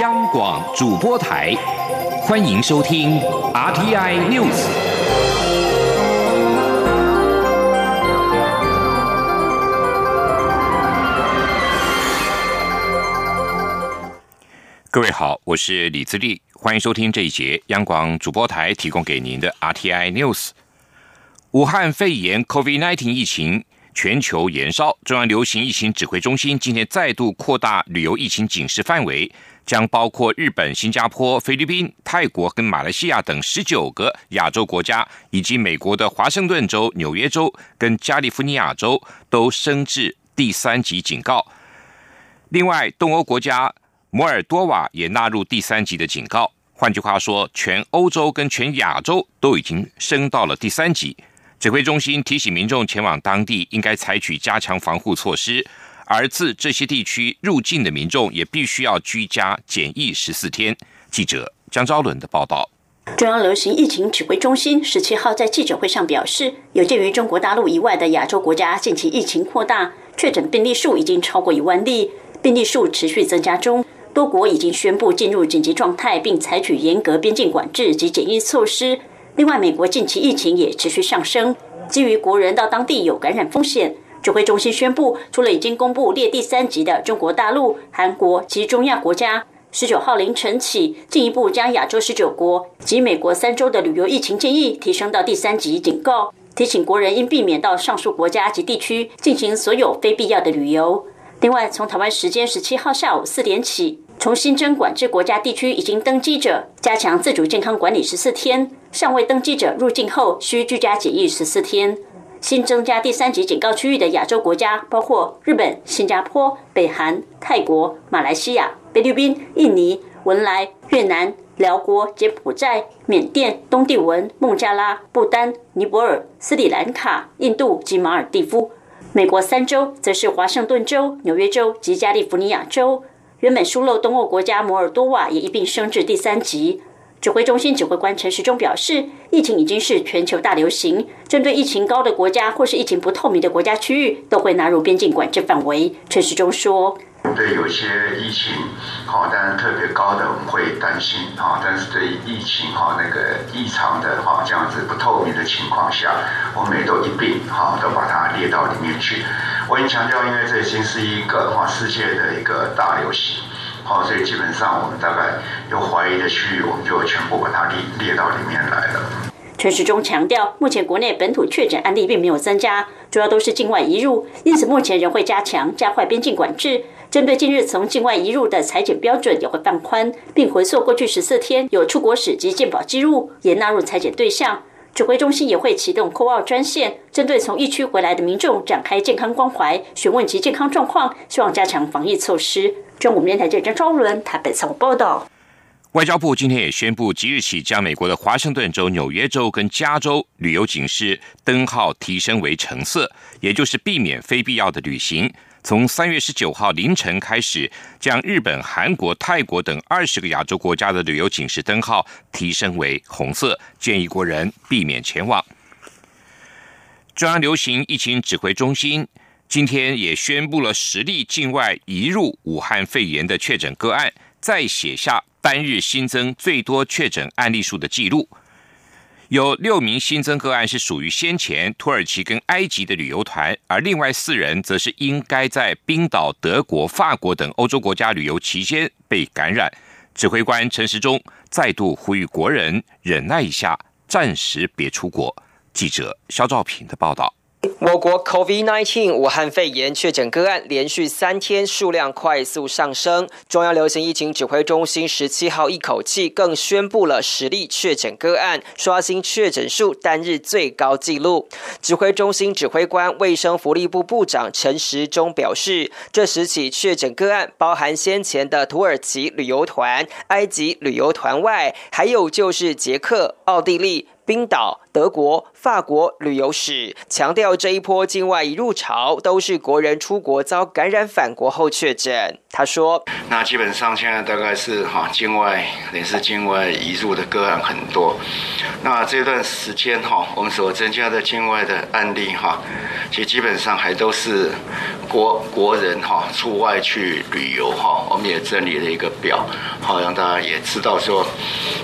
央广主播台，欢迎收听 RTI News。各位好，我是李自立，欢迎收听这一节央广主播台提供给您的 RTI News。武汉肺炎 COVID-19 疫情。全球延烧，中央流行疫情指挥中心今天再度扩大旅游疫情警示范围，将包括日本、新加坡、菲律宾、泰国跟马来西亚等十九个亚洲国家，以及美国的华盛顿州、纽约州跟加利福尼亚州都升至第三级警告。另外，东欧国家摩尔多瓦也纳入第三级的警告。换句话说，全欧洲跟全亚洲都已经升到了第三级。指挥中心提醒民众前往当地应该采取加强防护措施，而自这些地区入境的民众也必须要居家检疫十四天。记者江昭伦的报道。中央流行疫情指挥中心十七号在记者会上表示，有鉴于中国大陆以外的亚洲国家近期疫情扩大，确诊病例数已经超过一万例，病例数持续增加中，多国已经宣布进入紧急状态，并采取严格边境管制及检疫措施。另外，美国近期疫情也持续上升。基于国人到当地有感染风险，指挥中心宣布，除了已经公布列第三级的中国大陆、韩国及中亚国家，十九号凌晨起，进一步将亚洲十九国及美国三州的旅游疫情建议提升到第三级警告，提醒国人应避免到上述国家及地区进行所有非必要的旅游。另外，从台湾时间十七号下午四点起，从新增管制国家地区已经登机者，加强自主健康管理十四天；尚未登机者入境后需居家检疫十四天。新增加第三级警告区域的亚洲国家包括日本、新加坡、北韩、泰国、马来西亚、菲律宾、印尼、文莱、越南、辽国、柬埔寨、缅甸、东帝汶、孟加拉、不丹、尼泊尔、斯里兰卡、印度及马尔蒂夫。美国三州则是华盛顿州、纽约州及加利福尼亚州。原本疏漏东欧国家摩尔多瓦也一并升至第三级。指挥中心指挥官陈时中表示，疫情已经是全球大流行，针对疫情高的国家或是疫情不透明的国家区域，都会纳入边境管制范围。陈时中说。对有些疫情，哈，当然特别高的我们会担心，哈，但是对疫情哈那个异常的哈这样子不透明的情况下，我们也都一并哈都把它列到里面去。我已经强调，因为这已经是一个哈世界的一个大流行，好，所以基本上我们大概有怀疑的区域，我们就全部把它列列到里面来了。陈时中强调，目前国内本土确诊案例并没有增加，主要都是境外移入，因此目前仍会加强加快边境管制。针对近日从境外移入的裁剪标准也会放宽，并回溯过去十四天有出国史及健保记录，也纳入裁剪对象。指挥中心也会启动扣二专线，针对从疫区回来的民众展开健康关怀，询问其健康状况，希望加强防疫措施。中午电台记者张昭伦台北采访报道。外交部今天也宣布，即日起将美国的华盛顿州、纽约州跟加州旅游警示灯号提升为橙色，也就是避免非必要的旅行。从三月十九号凌晨开始，将日本、韩国、泰国等二十个亚洲国家的旅游警示灯号提升为红色，建议国人避免前往。中央流行疫情指挥中心今天也宣布了十例境外移入武汉肺炎的确诊个案，再写下单日新增最多确诊案例数的记录。有六名新增个案是属于先前土耳其跟埃及的旅游团，而另外四人则是应该在冰岛、德国、法国等欧洲国家旅游期间被感染。指挥官陈时中再度呼吁国人忍耐一下，暂时别出国。记者肖兆平的报道。我国 COVID-19 武汉肺炎确诊个案连续三天数量快速上升，中央流行疫情指挥中心十七号一口气更宣布了十例确诊个案，刷新确诊数单日最高纪录。指挥中心指挥官卫生福利部部长陈时中表示，这十起确诊个案包含先前的土耳其旅游团、埃及旅游团外，还有就是捷克、奥地利。冰岛、德国、法国旅游史，强调这一波境外移入潮都是国人出国遭感染返国后确诊。他说：“那基本上现在大概是哈境外也是境外移入的个案很多。那这段时间哈，我们所增加的境外的案例哈，其实基本上还都是国国人哈出外去旅游哈。我们也整理了一个表，好让大家也知道说，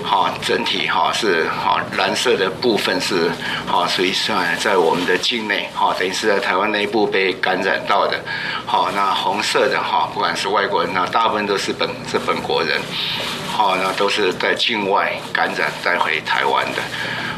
哈整体哈是哈蓝色的部分是哈所以算在我们的境内哈，等于是在台湾内部被感染到的。好，那红色的哈，不管是外国人那，大部分都是本是本国人，好，那都是在境外感染带回台湾的，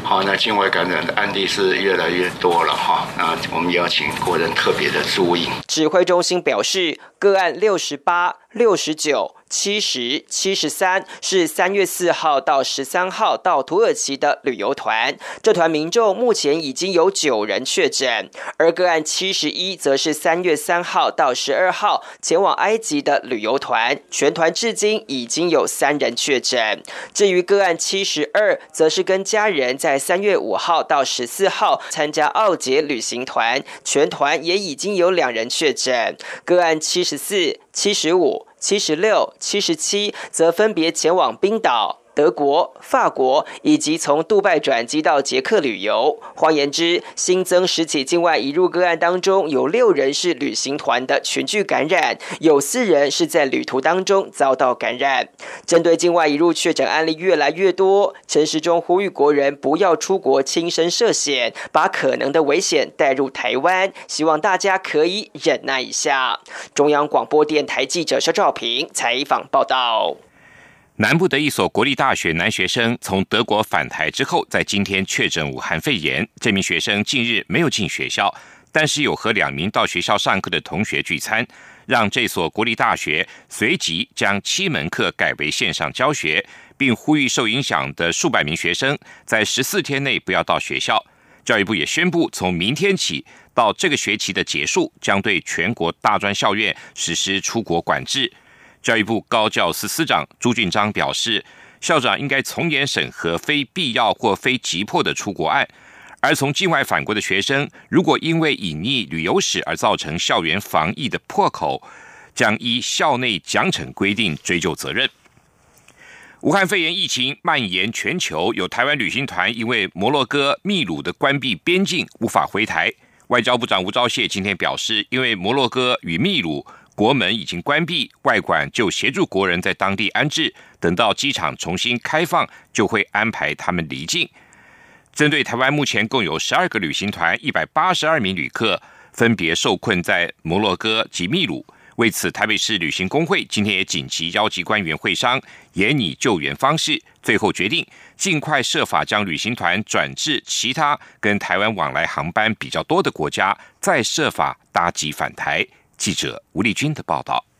好，那境外感染的案例是越来越多了哈，那我们邀请国人特别的注意。指挥中心表示，个案六十八、六十九。七十七十三是三月四号到十三号到土耳其的旅游团，这团民众目前已经有九人确诊，而个案七十一则是三月三号到十二号前往埃及的旅游团，全团至今已经有三人确诊。至于个案七十二，则是跟家人在三月五号到十四号参加奥捷旅行团，全团也已经有两人确诊。个案七十四、七十五。七十六、七十七则分别前往冰岛。德国、法国以及从杜拜转机到捷克旅游。换言之，新增十起境外移入个案当中，有六人是旅行团的群聚感染，有四人是在旅途当中遭到感染。针对境外移入确诊案例越来越多，陈时中呼吁国人不要出国亲身涉险，把可能的危险带入台湾，希望大家可以忍耐一下。中央广播电台记者肖兆平采访报道。南部的一所国立大学男学生从德国返台之后，在今天确诊武汉肺炎。这名学生近日没有进学校，但是有和两名到学校上课的同学聚餐，让这所国立大学随即将七门课改为线上教学，并呼吁受影响的数百名学生在十四天内不要到学校。教育部也宣布，从明天起到这个学期的结束，将对全国大专校院实施出国管制。教育部高教司司长朱俊章表示，校长应该从严审核非必要或非急迫的出国案，而从境外返国的学生，如果因为隐匿旅游史而造成校园防疫的破口，将依校内奖惩规定追究责任。武汉肺炎疫情蔓延全球，有台湾旅行团因为摩洛哥、秘鲁的关闭边境无法回台。外交部长吴钊燮今天表示，因为摩洛哥与秘鲁。国门已经关闭，外馆就协助国人在当地安置，等到机场重新开放，就会安排他们离境。针对台湾目前共有十二个旅行团，一百八十二名旅客分别受困在摩洛哥及秘鲁。为此，台北市旅行工会今天也紧急邀集官员会商，研拟救援方式，最后决定尽快设法将旅行团转至其他跟台湾往来航班比较多的国家，再设法搭机返台。记者吴丽君的报道。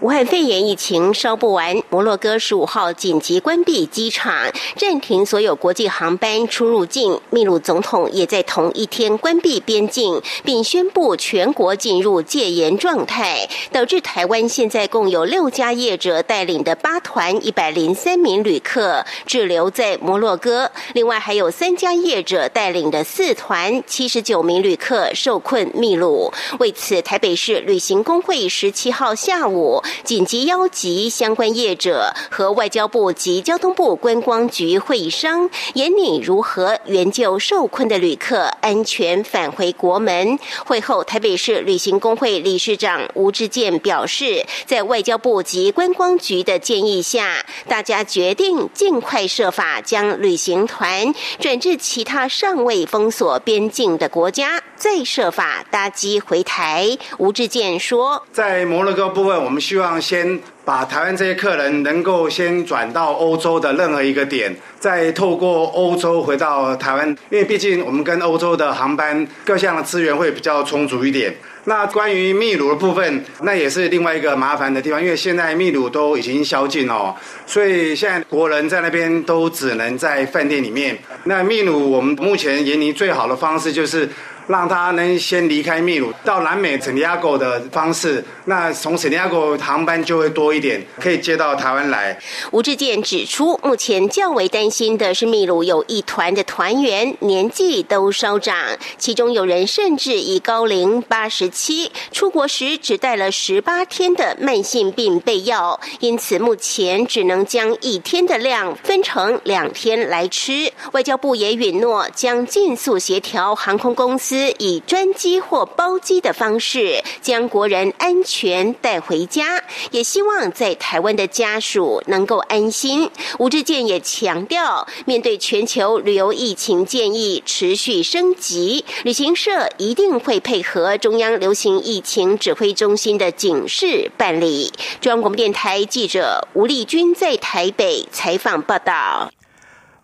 武汉肺炎疫情烧不完，摩洛哥十五号紧急关闭机场，暂停所有国际航班出入境。秘鲁总统也在同一天关闭边境，并宣布全国进入戒严状态，导致台湾现在共有六家业者带领的八团一百零三名旅客滞留在摩洛哥，另外还有三家业者带领的四团七十九名旅客受困秘鲁。为此，台北市旅行工会十七号下午。紧急邀集相关业者和外交部及交通部观光局会商，研拟如何援救受困的旅客安全返回国门。会后，台北市旅行工会理事长吴志健表示，在外交部及观光局的建议下，大家决定尽快设法将旅行团转至其他尚未封锁边境的国家，再设法搭机回台。吴志健说：“在摩洛哥部分，我们。”希望先把台湾这些客人能够先转到欧洲的任何一个点，再透过欧洲回到台湾，因为毕竟我们跟欧洲的航班各项的资源会比较充足一点。那关于秘鲁的部分，那也是另外一个麻烦的地方，因为现在秘鲁都已经宵禁哦，所以现在国人在那边都只能在饭店里面。那秘鲁我们目前研拟最好的方式就是。让他能先离开秘鲁到南美圣地亚哥的方式，那从圣地亚哥航班就会多一点，可以接到台湾来。吴志健指出，目前较为担心的是秘鲁有一团的团员年纪都稍长，其中有人甚至已高龄八十七，出国时只带了十八天的慢性病备药，因此目前只能将一天的量分成两天来吃。外交部也允诺将尽速协调航空公司，以专机或包机的方式将国人安全带回家，也希望在台湾的家属。能够安心。吴志健也强调，面对全球旅游疫情建议持续升级，旅行社一定会配合中央流行疫情指挥中心的警示办理。中央广播电台记者吴丽君在台北采访报道。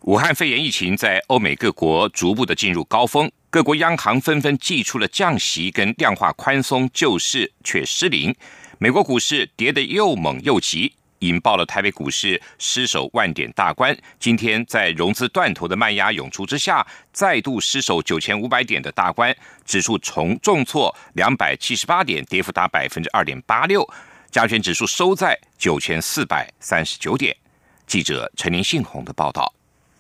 武汉肺炎疫情在欧美各国逐步的进入高峰，各国央行纷纷祭出了降息跟量化宽松救市，却失灵。美国股市跌得又猛又急。引爆了台北股市失守万点大关。今天在融资断头的卖压涌出之下，再度失守九千五百点的大关，指数重重挫两百七十八点，跌幅达百分之二点八六。加权指数收在九千四百三十九点。记者陈林信宏的报道。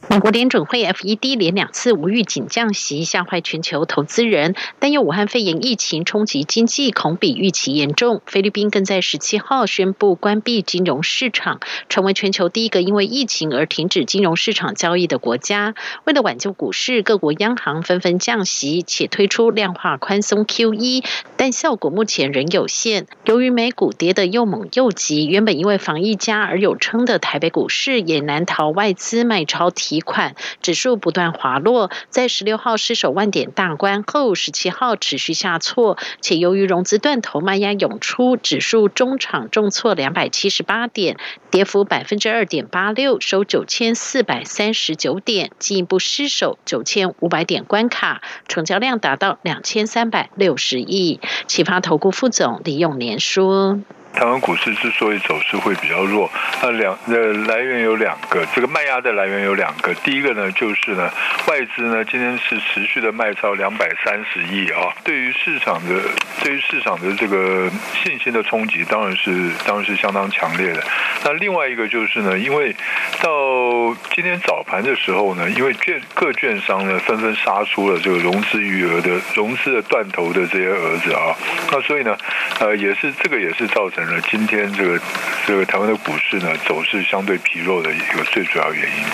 美国联准会 FED 连两次无预警降息，吓坏全球投资人。但有武汉肺炎疫情冲击经济，恐比预期严重。菲律宾更在十七号宣布关闭金融市场，成为全球第一个因为疫情而停止金融市场交易的国家。为了挽救股市，各国央行纷纷降息，且推出量化宽松 QE，但效果目前仍有限。由于美股跌得又猛又急，原本因为防疫加而有称的台北股市也难逃外资卖超提。款指数不断滑落，在十六号失守万点大关后，十七号持续下挫，且由于融资断头卖压涌出，指数中场重挫两百七十八点，跌幅百分之二点八六，收九千四百三十九点，进一步失守九千五百点关卡，成交量达到两千三百六十亿。启发投顾副总李永年说。台湾股市之所以走势会比较弱，那两呃来源有两个，这个卖压的来源有两个。第一个呢，就是呢，外资呢今天是持续的卖超两百三十亿啊，对于市场的对于市场的这个信心的冲击，当然是当然是相当强烈的。那另外一个就是呢，因为到今天早盘的时候呢，因为券各券商呢纷纷杀出了这个融资余额的融资的断头的这些儿子啊，那所以呢，呃，也是这个也是造成。那今天这个这个台湾的股市呢，走势相对疲弱的一个最主要原因。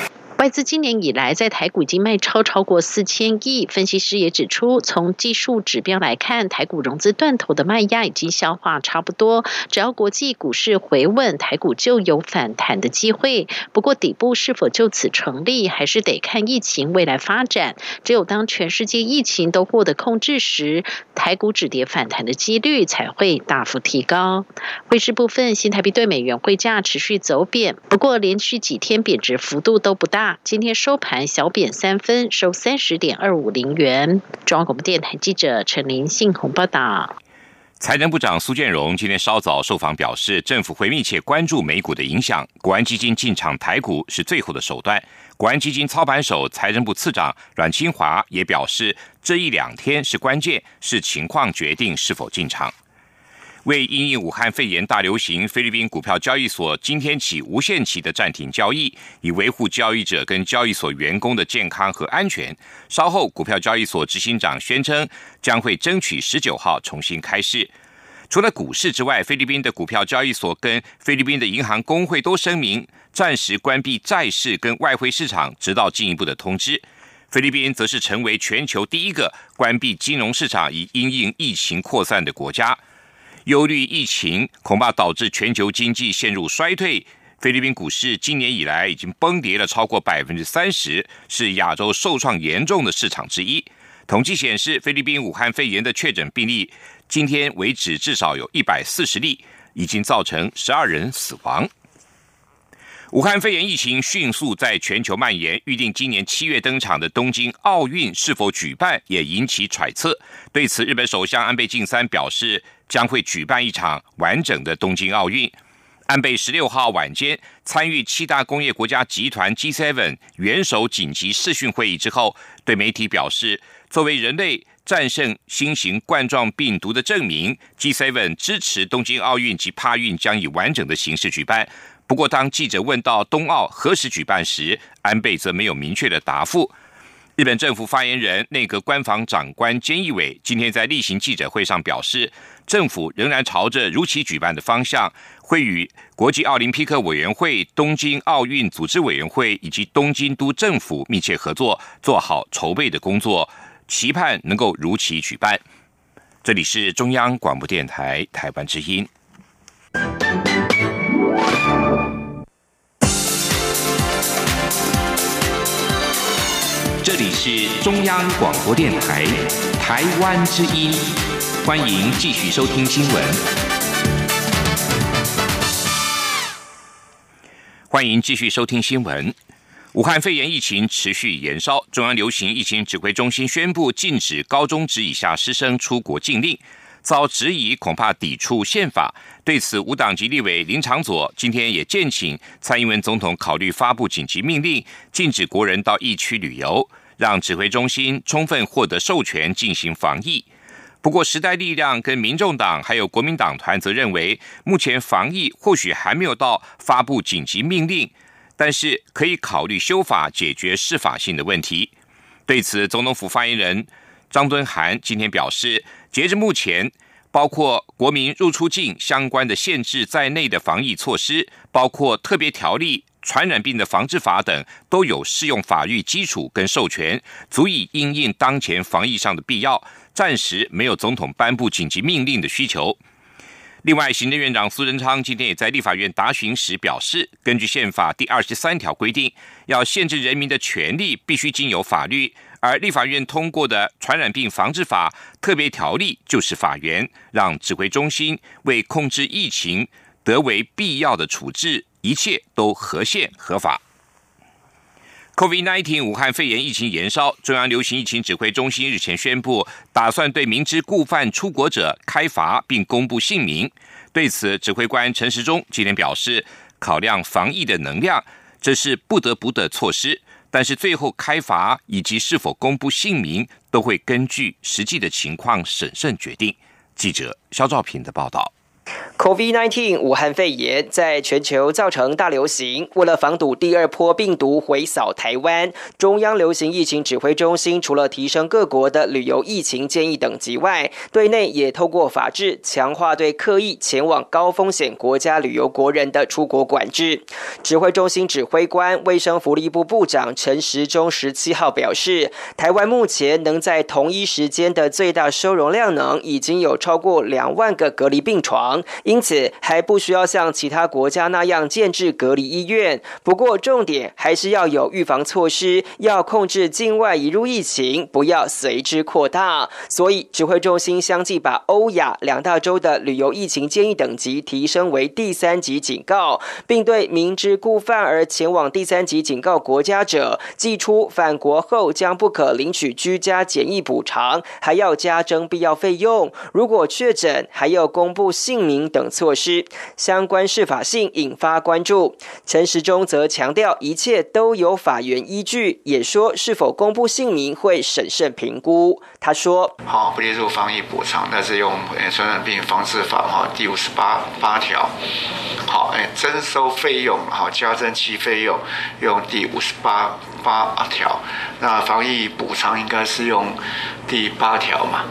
外资今年以来在台股已经卖超超过四千亿，分析师也指出，从技术指标来看，台股融资断头的卖压已经消化差不多，只要国际股市回稳，台股就有反弹的机会。不过底部是否就此成立，还是得看疫情未来发展。只有当全世界疫情都获得控制时，台股止跌反弹的几率才会大幅提高。汇市部分，新台币对美元汇价持续走贬，不过连续几天贬值幅度都不大。今天收盘小贬三分，收三十点二五零元。中央广播电台记者陈林信鸿报道。财政部长苏建荣今天稍早受访表示，政府会密切关注美股的影响，国安基金进场台股是最后的手段。国安基金操盘手财政部次长阮清华也表示，这一两天是关键，是情况决定是否进场。为因应武汉肺炎大流行，菲律宾股票交易所今天起无限期的暂停交易，以维护交易者跟交易所员工的健康和安全。稍后，股票交易所执行长宣称将会争取十九号重新开市。除了股市之外，菲律宾的股票交易所跟菲律宾的银行工会都声明暂时关闭债市跟外汇市场，直到进一步的通知。菲律宾则是成为全球第一个关闭金融市场以因应疫情扩散的国家。忧虑疫情恐怕导致全球经济陷入衰退。菲律宾股市今年以来已经崩跌了超过百分之三十，是亚洲受创严重的市场之一。统计显示，菲律宾武汉肺炎的确诊病例，今天为止至少有一百四十例，已经造成十二人死亡。武汉肺炎疫情迅速在全球蔓延，预定今年七月登场的东京奥运是否举办，也引起揣测。对此，日本首相安倍晋三表示。将会举办一场完整的东京奥运。安倍十六号晚间参与七大工业国家集团 G7 元首紧急视讯会议之后，对媒体表示：“作为人类战胜新型冠状病毒的证明，G7 支持东京奥运及帕运将以完整的形式举办。不过，当记者问到冬奥何时举办时，安倍则没有明确的答复。日本政府发言人、内阁官房长官菅义伟今天在例行记者会上表示，政府仍然朝着如期举办的方向，会与国际奥林匹克委员会、东京奥运组织委员会以及东京都政府密切合作，做好筹备的工作，期盼能够如期举办。这里是中央广播电台台湾之音。这里是中央广播电台台湾之音，欢迎继续收听新闻。欢迎继续收听新闻。武汉肺炎疫情持续延烧，中央流行疫情指挥中心宣布禁止高中职以下师生出国禁令。遭质疑，恐怕抵触宪法。对此，无党籍立委林长佐今天也建请蔡英文总统考虑发布紧急命令，禁止国人到疫区旅游，让指挥中心充分获得授权进行防疫。不过，时代力量跟民众党还有国民党团则认为，目前防疫或许还没有到发布紧急命令，但是可以考虑修法解决适法性的问题。对此，总统府发言人张敦涵今天表示。截至目前，包括国民入出境相关的限制在内的防疫措施，包括特别条例、传染病的防治法等，都有适用法律基础跟授权，足以应应当前防疫上的必要。暂时没有总统颁布紧急命令的需求。另外，行政院长苏贞昌今天也在立法院答询时表示，根据宪法第二十三条规定，要限制人民的权利，必须经由法律。而立法院通过的《传染病防治法》特别条例就是法源，让指挥中心为控制疫情得为必要的处置，一切都合宪合法。COVID-19 武汉肺炎疫情延烧，中央流行疫情指挥中心日前宣布，打算对明知故犯出国者开罚，并公布姓名。对此，指挥官陈时中今天表示，考量防疫的能量，这是不得不的措施。但是最后开罚以及是否公布姓名，都会根据实际的情况审慎决定。记者肖兆平的报道。COVID-19 武汉肺炎在全球造成大流行。为了防堵第二波病毒回扫台湾，中央流行疫情指挥中心除了提升各国的旅游疫情建议等级外，对内也透过法制强化对刻意前往高风险国家旅游国人的出国管制。指挥中心指挥官、卫生福利部部长陈时中十七号表示，台湾目前能在同一时间的最大收容量能已经有超过两万个隔离病床。因此，还不需要像其他国家那样建制隔离医院。不过，重点还是要有预防措施，要控制境外移入疫情，不要随之扩大。所以，指挥中心相继把欧亚两大洲的旅游疫情建议等级提升为第三级警告，并对明知故犯而前往第三级警告国家者，寄出返国后将不可领取居家检疫补偿，还要加征必要费用。如果确诊，还要公布姓名等。措施相关适法性引发关注。陈时中则强调，一切都有法源依据，也说是否公布姓名会审慎评估。他说：“好，不列入防疫补偿，但是用传染病防治法哈第五十八八条，好，哎，征收费用好加征其费用用第五十八八条，那防疫补偿应该是用第八条嘛。”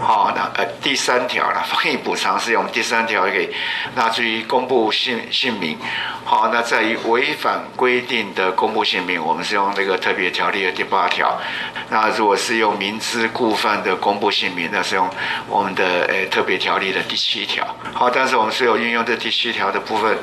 好，那呃第三条了，防疫补偿是用第三条给，那至于公布姓姓名，好，那在于违反规定的公布姓名，我们是用这个特别条例的第八条。那如果是用明知故犯的公布姓名，那是用我们的呃特别条例的第七条。好，但是我们所有运用这第七条的部分，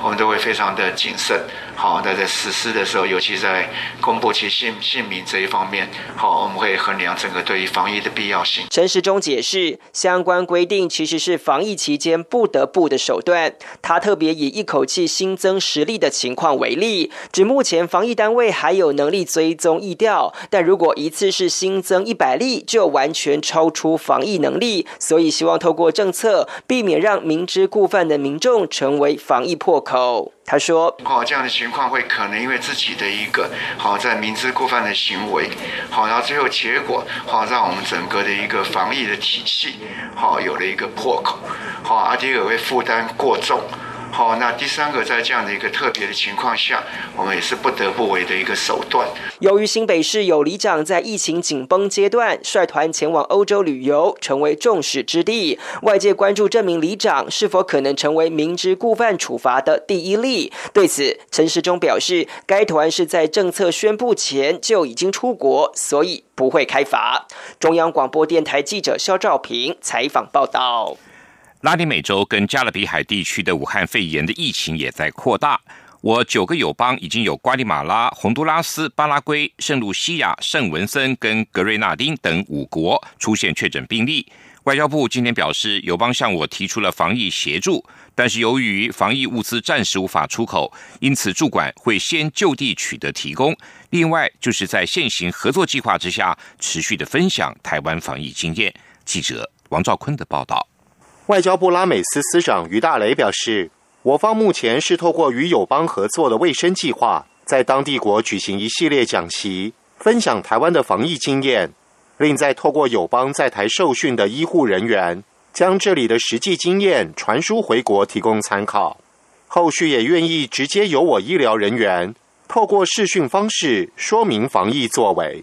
我们都会非常的谨慎。好，那在实施的时候，尤其在公布其姓姓名这一方面，好，我们会衡量整个对于防疫的必要性。陈时中解释，相关规定其实是防疫期间不得不的手段。他特别以一口气新增十例的情况为例，指目前防疫单位还有能力追踪疫调，但如果一次是新增一百例，就完全超出防疫能力。所以希望透过政策，避免让明知故犯的民众成为防疫破口。他说：“哦，这样的情。”情况会可能因为自己的一个好在明知故犯的行为，好，然后最后结果好让我们整个的一个防疫的体系好有了一个破口，好，而且也会负担过重。好，那第三个，在这样的一个特别的情况下，我们也是不得不为的一个手段。由于新北市有里长在疫情紧绷阶段率团前往欧洲旅游，成为众矢之的，外界关注这名里长是否可能成为明知故犯处罚的第一例。对此，陈时中表示，该团是在政策宣布前就已经出国，所以不会开罚。中央广播电台记者肖兆平采访报道。拉丁美洲跟加勒比海地区的武汉肺炎的疫情也在扩大。我九个友邦已经有瓜地马拉、洪都拉斯、巴拉圭、圣露西亚、圣文森跟格瑞纳丁等五国出现确诊病例。外交部今天表示，友邦向我提出了防疫协助，但是由于防疫物资暂时无法出口，因此驻管会先就地取得提供。另外，就是在现行合作计划之下，持续的分享台湾防疫经验。记者王兆坤的报道。外交部拉美司司长于大雷表示，我方目前是透过与友邦合作的卫生计划，在当地国举行一系列讲习，分享台湾的防疫经验，另再透过友邦在台受训的医护人员，将这里的实际经验传输回国，提供参考。后续也愿意直接由我医疗人员透过视讯方式说明防疫作为。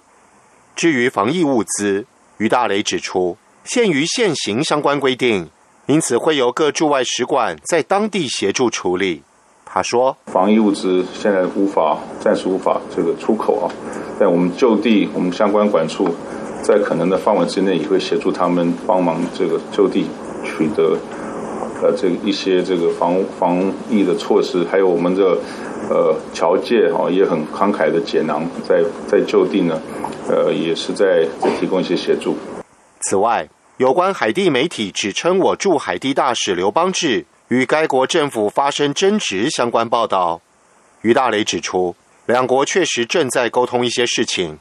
至于防疫物资，于大雷指出，限于现行相关规定。因此，会由各驻外使馆在当地协助处理。他说：“防疫物资现在无法，暂时无法这个出口啊，但我们就地，我们相关管处在可能的范围之内，也会协助他们帮忙这个就地取得呃这一些这个防防疫的措施，还有我们的呃侨界哈也很慷慨的解囊，在在就地呢，呃也是在在提供一些协助。此外。”有关海地媒体指称我驻海地大使刘邦志与该国政府发生争执相关报道，于大雷指出，两国确实正在沟通一些事情，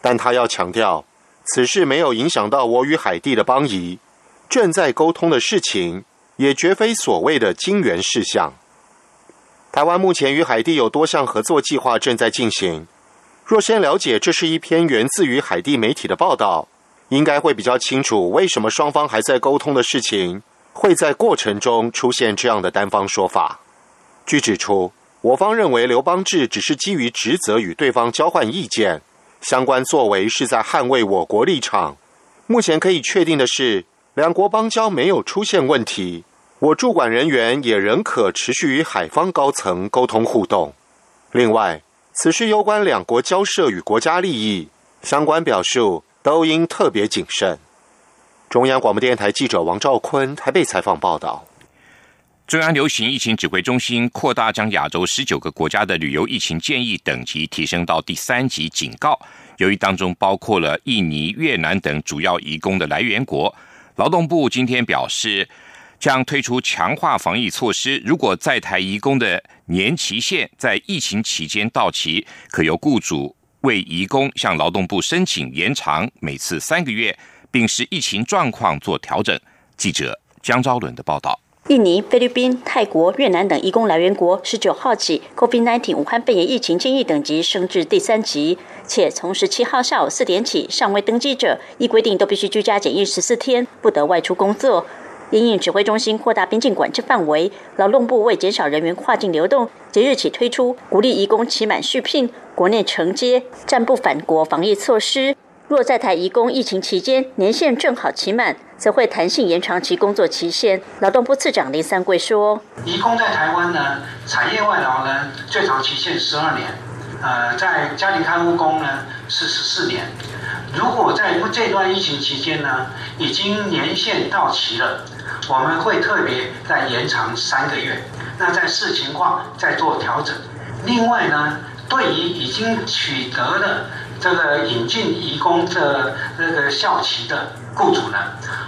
但他要强调，此事没有影响到我与海地的邦谊，正在沟通的事情也绝非所谓的金元事项。台湾目前与海地有多项合作计划正在进行，若先了解这是一篇源自于海地媒体的报道。应该会比较清楚，为什么双方还在沟通的事情，会在过程中出现这样的单方说法。据指出，我方认为刘邦志只是基于职责与对方交换意见，相关作为是在捍卫我国立场。目前可以确定的是，两国邦交没有出现问题，我驻管人员也仍可持续与海方高层沟通互动。另外，此事攸关两国交涉与国家利益，相关表述。都应特别谨慎。中央广播电台记者王兆坤台北采访报道。中央流行疫情指挥中心扩大将亚洲十九个国家的旅游疫情建议等级提升到第三级警告。由于当中包括了印尼、越南等主要移工的来源国，劳动部今天表示将推出强化防疫措施。如果在台移工的年期限在疫情期间到期，可由雇主。为移工向劳动部申请延长每次三个月，并视疫情状况做调整。记者江昭伦的报道：印尼、菲律宾、泰国、越南等移工来源国十九号起，COVID-19 武汉肺炎疫情建议等级升至第三级，且从十七号下午四点起，尚未登记者依规定都必须居家检疫十四天，不得外出工作。因应指挥中心扩大边境管制范围，劳动部为减少人员跨境流动，即日起推出鼓励移工期满续聘、国内承接、暂不返国防疫措施。若在台移工疫情期间年限正好期满，则会弹性延长其工作期限。劳动部次长林三桂说：“移工在台湾呢，产业外劳呢，最长期限十二年；呃，在家庭看护工呢是十四年。如果在这段疫情期间呢，已经年限到期了。”我们会特别再延长三个月，那在视情况再做调整。另外呢，对于已经取得了这个引进移工的这个校期的雇主呢，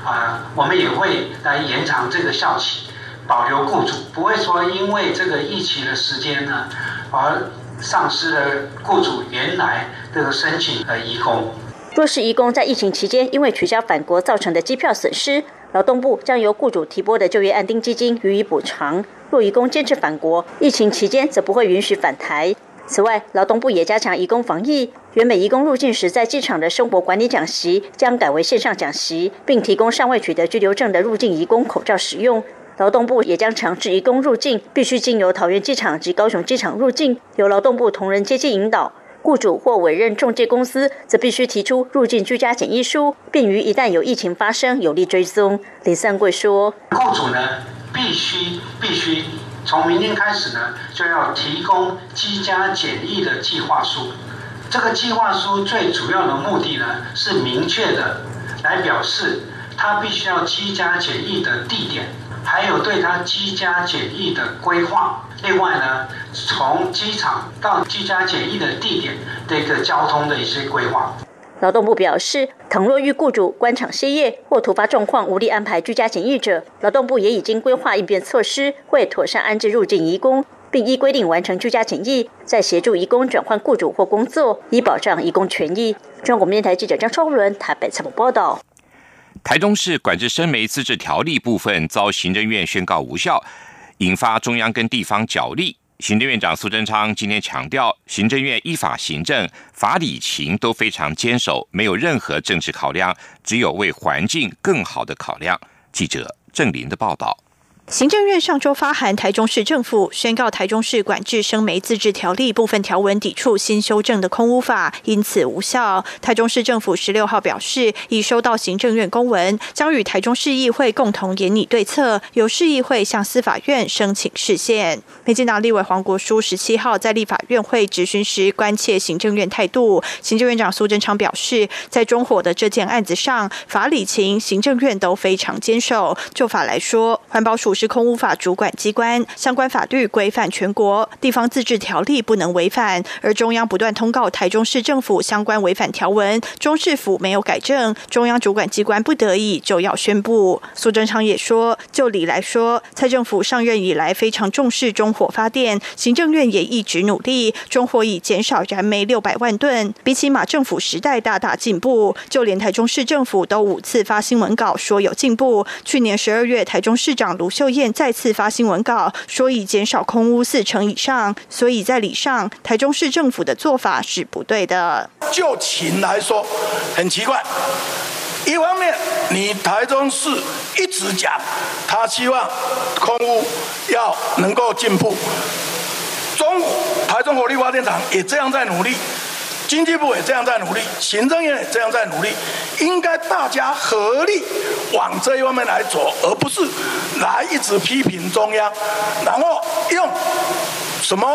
啊，我们也会来延长这个校期，保留雇主，不会说因为这个疫情的时间呢，而丧失了雇主原来这个申请的移工。若是移工在疫情期间因为取消返国造成的机票损失。劳动部将由雇主提拨的就业安定基金予以补偿。若移工坚持返国，疫情期间则不会允许返台。此外，劳动部也加强移工防疫。原本移工入境时在机场的生活管理讲习将改为线上讲习，并提供尚未取得居留证的入境移工口罩使用。劳动部也将强制移工入境必须经由桃园机场及高雄机场入境，由劳动部同仁接机引导。雇主或委任中介公司则必须提出入境居家检疫书，便于一旦有疫情发生有力追踪。李三贵说：“雇主呢，必须必须。”从明天开始呢，就要提供居家检疫的计划书。这个计划书最主要的目的呢，是明确的来表示他必须要居家检疫的地点，还有对他居家检疫的规划。另外呢，从机场到居家检疫的地点的一个交通的一些规划。劳动部表示，倘若遇雇主官场歇业或突发状况无力安排居家检疫者，劳动部也已经规划应变措施，会妥善安置入境移工，并依规定完成居家检疫，再协助移工转换雇主或工作，以保障移工权益。中国电台记者张超伦台北采访报道。台中市管制生媒自治条例部分遭行政院宣告无效，引发中央跟地方角力。行政院长苏贞昌今天强调，行政院依法行政，法理情都非常坚守，没有任何政治考量，只有为环境更好的考量。记者郑林的报道。行政院上周发函台中市政府，宣告台中市管制生煤自治条例部分条文抵触新修正的空污法，因此无效。台中市政府十六号表示，已收到行政院公文，将与台中市议会共同研拟对策，由市议会向司法院申请释宪。民进党立委黄国书十七号在立法院会质询时，关切行政院态度。行政院长苏贞昌表示，在中火的这件案子上，法理情行政院都非常坚守。就法来说，环保署。是空污法主管机关，相关法律规范全国，地方自治条例不能违反。而中央不断通告台中市政府相关违反条文，中市府没有改正，中央主管机关不得已就要宣布。苏贞昌也说，就理来说，蔡政府上任以来非常重视中火发电，行政院也一直努力，中火已减少燃煤六百万吨，比起马政府时代大大进步。就连台中市政府都五次发新闻稿说有进步。去年十二月，台中市长卢秀。秀燕再次发新闻稿说，已减少空屋四成以上，所以在理上，台中市政府的做法是不对的。就情来说，很奇怪，一方面你台中市一直讲，他希望空屋要能够进步，中台中火力发电厂也这样在努力。经济部也这样在努力，行政院也这样在努力，应该大家合力往这一方面来走，而不是来一直批评中央，然后用什么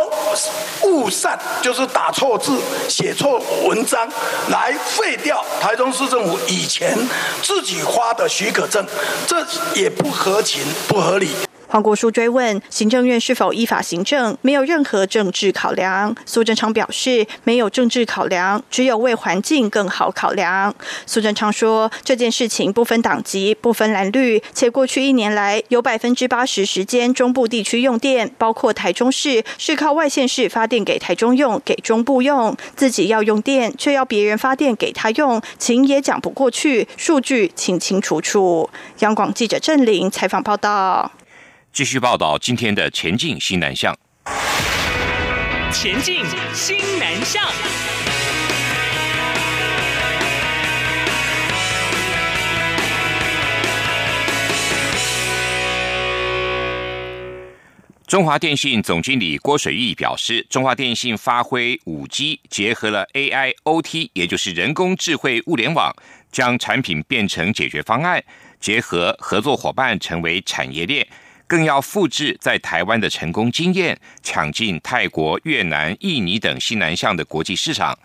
误善，就是打错字、写错文章，来废掉台中市政府以前自己发的许可证，这也不合情、不合理。黄国书追问行政院是否依法行政，没有任何政治考量。苏贞昌表示，没有政治考量，只有为环境更好考量。苏贞昌说，这件事情不分党籍、不分蓝绿，且过去一年来有百分之八十时间中部地区用电，包括台中市，是靠外县市发电给台中用，给中部用，自己要用电却要别人发电给他用，情也讲不过去，数据清清楚楚。央广记者郑玲采访报道。继续报道今天的前进新南向。前进新南向。中华电信总经理郭水义表示，中华电信发挥五 G，结合了 AI、OT，也就是人工智慧物联网，将产品变成解决方案，结合合作伙伴成为产业链。更要复制在台湾的成功经验，抢进泰国、越南、印尼等西南向的国际市场。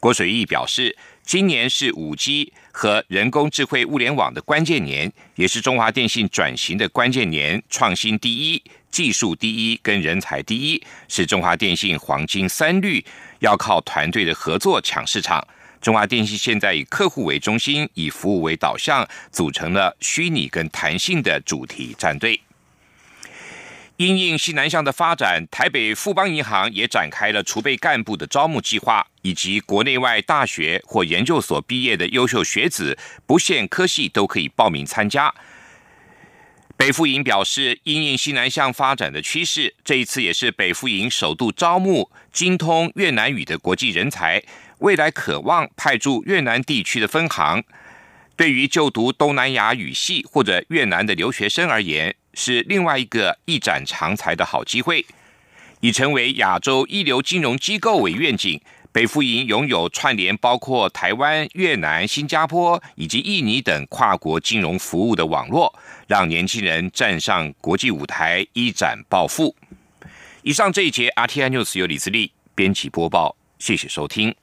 郭水义表示，今年是五 G 和人工智慧物联网的关键年，也是中华电信转型的关键年。创新第一、技术第一跟人才第一，是中华电信黄金三律，要靠团队的合作抢市场。中华电信现在以客户为中心，以服务为导向，组成了虚拟跟弹性的主题战队。因应西南向的发展，台北富邦银行也展开了储备干部的招募计划，以及国内外大学或研究所毕业的优秀学子，不限科系都可以报名参加。北富营表示，因应西南向发展的趋势，这一次也是北富营首度招募精通越南语的国际人才，未来渴望派驻越南地区的分行。对于就读东南亚语系或者越南的留学生而言，是另外一个一展长才的好机会。以成为亚洲一流金融机构为愿景。北富银拥有串联包括台湾、越南、新加坡以及印尼等跨国金融服务的网络，让年轻人站上国际舞台，一展抱负。以上这一节 RTI News 由李自力编辑播报，谢谢收听。